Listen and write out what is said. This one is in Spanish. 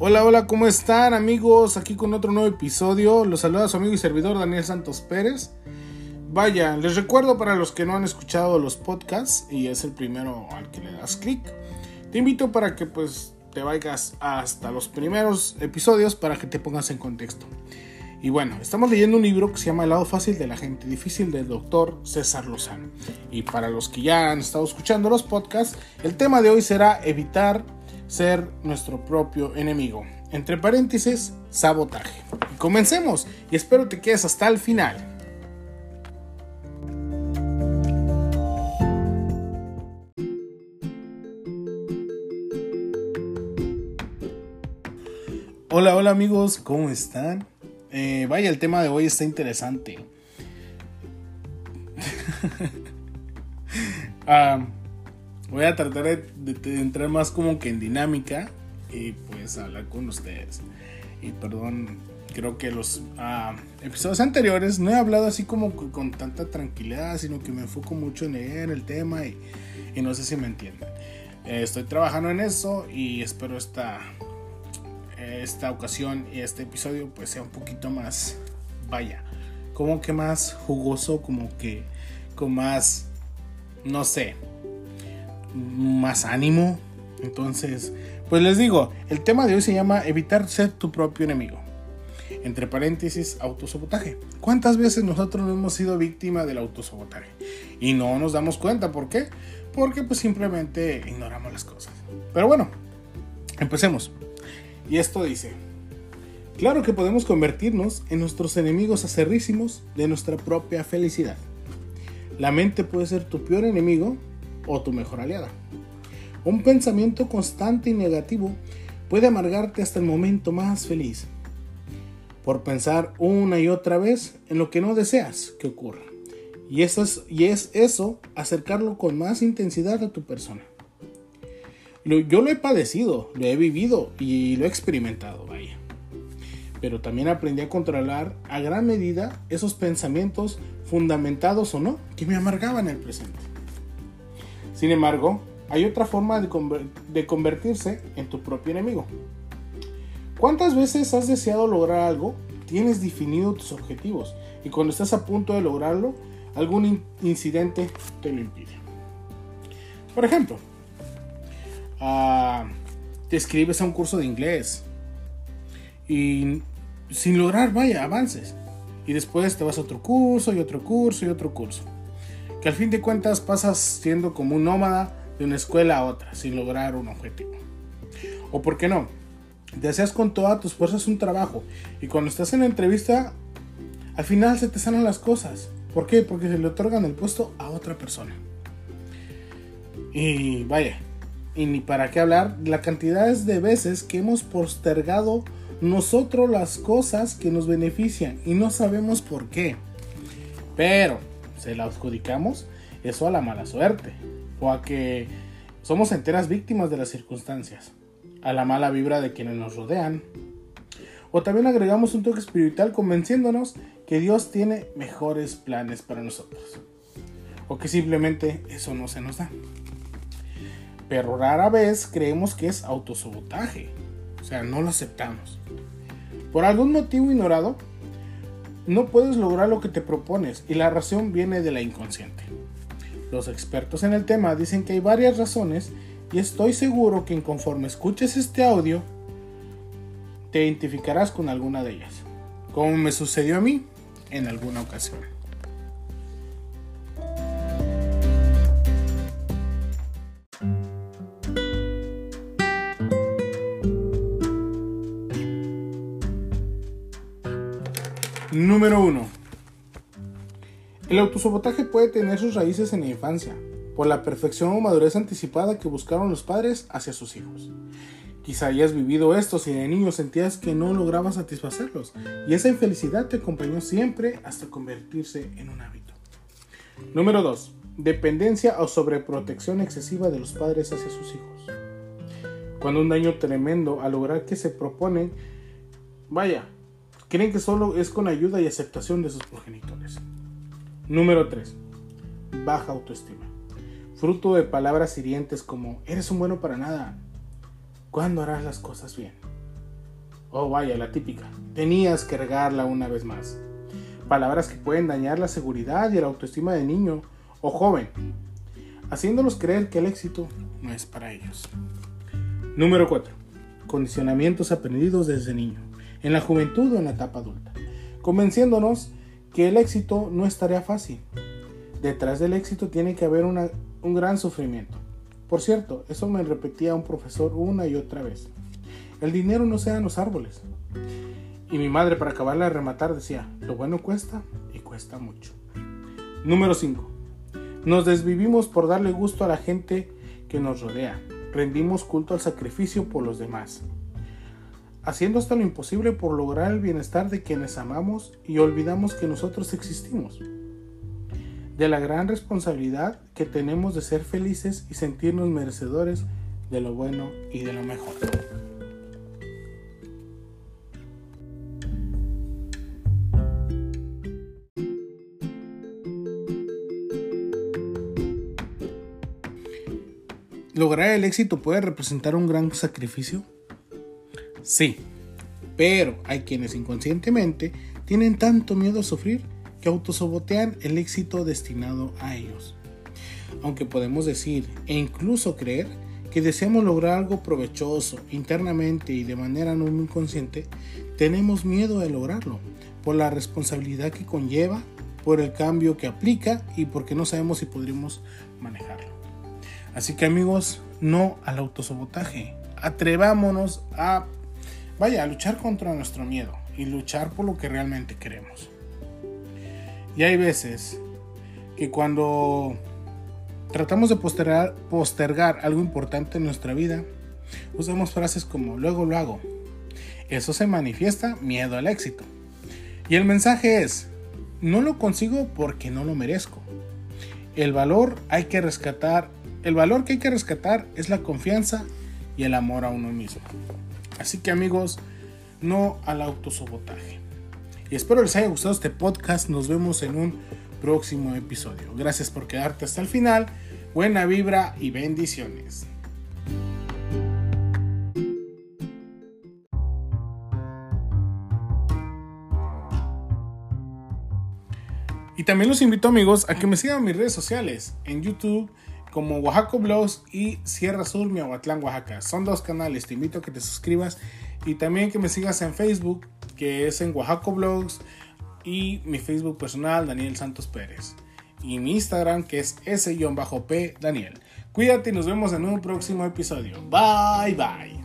Hola, hola, ¿cómo están amigos? Aquí con otro nuevo episodio. Los saluda su amigo y servidor Daniel Santos Pérez. Vaya, les recuerdo para los que no han escuchado los podcasts y es el primero al que le das clic, te invito para que pues te vayas hasta los primeros episodios para que te pongas en contexto. Y bueno, estamos leyendo un libro que se llama El lado fácil de la gente difícil del doctor César Lozano. Y para los que ya han estado escuchando los podcasts, el tema de hoy será evitar ser nuestro propio enemigo. Entre paréntesis, sabotaje. Y comencemos y espero te quedes hasta el final. Hola, hola amigos, ¿cómo están? Eh, vaya, el tema de hoy está interesante. Ah, voy a tratar de, entrar más como que en dinámica y pues hablar con ustedes. Y perdón, creo que los ah, episodios anteriores no he hablado así como con tanta tranquilidad, sino que me enfoco mucho en leer el tema y, no sé si me entienden. Eh, estoy trabajando en eso y espero esta esta ocasión y este episodio pues sea un poquito más, vaya, como que más jugoso, como que con más, no sé, más ánimo. Entonces, pues les digo, el tema de hoy se llama evitar ser tu propio enemigo. Entre paréntesis, autosabotaje. ¿Cuántas veces nosotros no hemos sido víctima del autosabotaje? Y no nos damos cuenta, ¿por qué? Porque pues simplemente ignoramos las cosas. Pero bueno, empecemos. Y esto dice, claro que podemos convertirnos en nuestros enemigos acerrísimos de nuestra propia felicidad. La mente puede ser tu peor enemigo o tu mejor aliada. Un pensamiento constante y negativo puede amargarte hasta el momento más feliz, por pensar una y otra vez en lo que no deseas que ocurra. Y, es, eso acercarlo con más intensidad a tu persona yo lo he padecido, lo he vivido y lo he experimentado. Pero también aprendí a controlar a gran medida esos pensamientos fundamentados o no que me amargaban el presente. Sin embargo, hay otra forma de, convertirse en tu propio enemigo. ¿Cuántas veces has deseado lograr algo? Tienes definido tus objetivos y cuando estás a punto de lograrlo, algún incidente te lo impide. Por ejemplo, te escribes a un curso de inglés y sin lograr, vaya, avances. Y después te vas a otro curso y otro curso y otro curso. Que al fin de cuentas pasas siendo como un nómada de una escuela a otra sin lograr un objetivo. O por qué no, deseas con todas tus fuerzas un trabajo y cuando estás en la entrevista, al final se te salen las cosas. ¿Por qué? Porque se le otorgan el puesto a otra persona. Y vaya, y ni para qué hablar la cantidad de veces que hemos postergado nosotros las cosas que nos benefician y no sabemos por qué. Pero se la adjudicamos eso a la mala suerte o a que somos enteras víctimas de las circunstancias, a la mala vibra de quienes nos rodean. O también agregamos un toque espiritual convenciéndonos que Dios tiene mejores planes para nosotros. O que simplemente eso no se nos da pero rara vez creemos que es autosabotaje. O sea, no lo aceptamos. Por algún motivo ignorado, no puedes lograr lo que te propones y la razón viene de la inconsciente. Los expertos en el tema dicen que hay varias razones y estoy seguro que conforme escuches este audio, te identificarás con alguna de ellas, como me sucedió a mí en alguna ocasión. Número 1. El autosabotaje puede tener sus raíces en la infancia, por la perfección o madurez anticipada que buscaron los padres hacia sus hijos. Quizá hayas vivido esto si de niño sentías que no lograbas satisfacerlos, y esa infelicidad te acompañó siempre hasta convertirse en un hábito. Número 2. Dependencia o sobreprotección excesiva de los padres hacia sus hijos. Cuando un daño tremendo al lograr que se proponen, vaya, creen que solo es con ayuda y aceptación de sus progenitores. Número 3. Baja autoestima. Fruto de palabras hirientes como eres un bueno para nada. ¿Cuándo harás las cosas bien? Oh, vaya, la típica. Tenías que regarla una vez más. Palabras que pueden dañar la seguridad y la autoestima del niño o joven, haciéndolos creer que el éxito no es para ellos. Número 4. Condicionamientos aprendidos desde niño, en la juventud o en la etapa adulta, convenciéndonos que el éxito no es tarea fácil. Detrás del éxito tiene que haber un gran sufrimiento. Por cierto, eso me repetía un profesor una y otra vez. El dinero no se da en los árboles. Y mi madre, para acabarla de rematar, decía, lo bueno cuesta y cuesta mucho. Número 5. Nos desvivimos por darle gusto a la gente que nos rodea. Rendimos culto al sacrificio por los demás. Haciendo hasta lo imposible por lograr el bienestar de quienes amamos y olvidamos que nosotros existimos. De la gran responsabilidad que tenemos de ser felices y sentirnos merecedores de lo bueno y de lo mejor. ¿Lograr el éxito puede representar un gran sacrificio? Sí, pero hay quienes inconscientemente tienen tanto miedo a sufrir que autosobotean el éxito destinado a ellos. Aunque podemos decir e incluso creer que deseamos lograr algo provechoso internamente y de manera no muy consciente, tenemos miedo de lograrlo por la responsabilidad que conlleva, por el cambio que aplica y porque no sabemos si podremos manejarlo. Así que amigos, no al autosabotaje. Atrevámonos a, vaya, a luchar contra nuestro miedo y luchar por lo que realmente queremos. Y hay veces que cuando tratamos de postergar, algo importante en nuestra vida, usamos frases como luego lo hago. Eso se manifiesta miedo al éxito. Y el mensaje es, no lo consigo porque no lo merezco. El valor hay que rescatar el valor que hay que rescatar es la confianza y el amor a uno mismo. Así que amigos, no al autosobotaje. Y espero les haya gustado este podcast. Nos vemos en un próximo episodio. Gracias por quedarte hasta el final. Buena vibra y bendiciones. Y también los invito amigos a que me sigan en mis redes sociales, en YouTube, como Oaxaco Blogs y Sierra Sur, Miahuatlán, Oaxaca. Son dos canales, te invito a que te suscribas y también que me sigas en Facebook, que es en Oaxaco Blogs y mi Facebook personal, Daniel Santos Pérez. Y mi Instagram, que es s-p Daniel. Cuídate y nos vemos en un próximo episodio. Bye bye.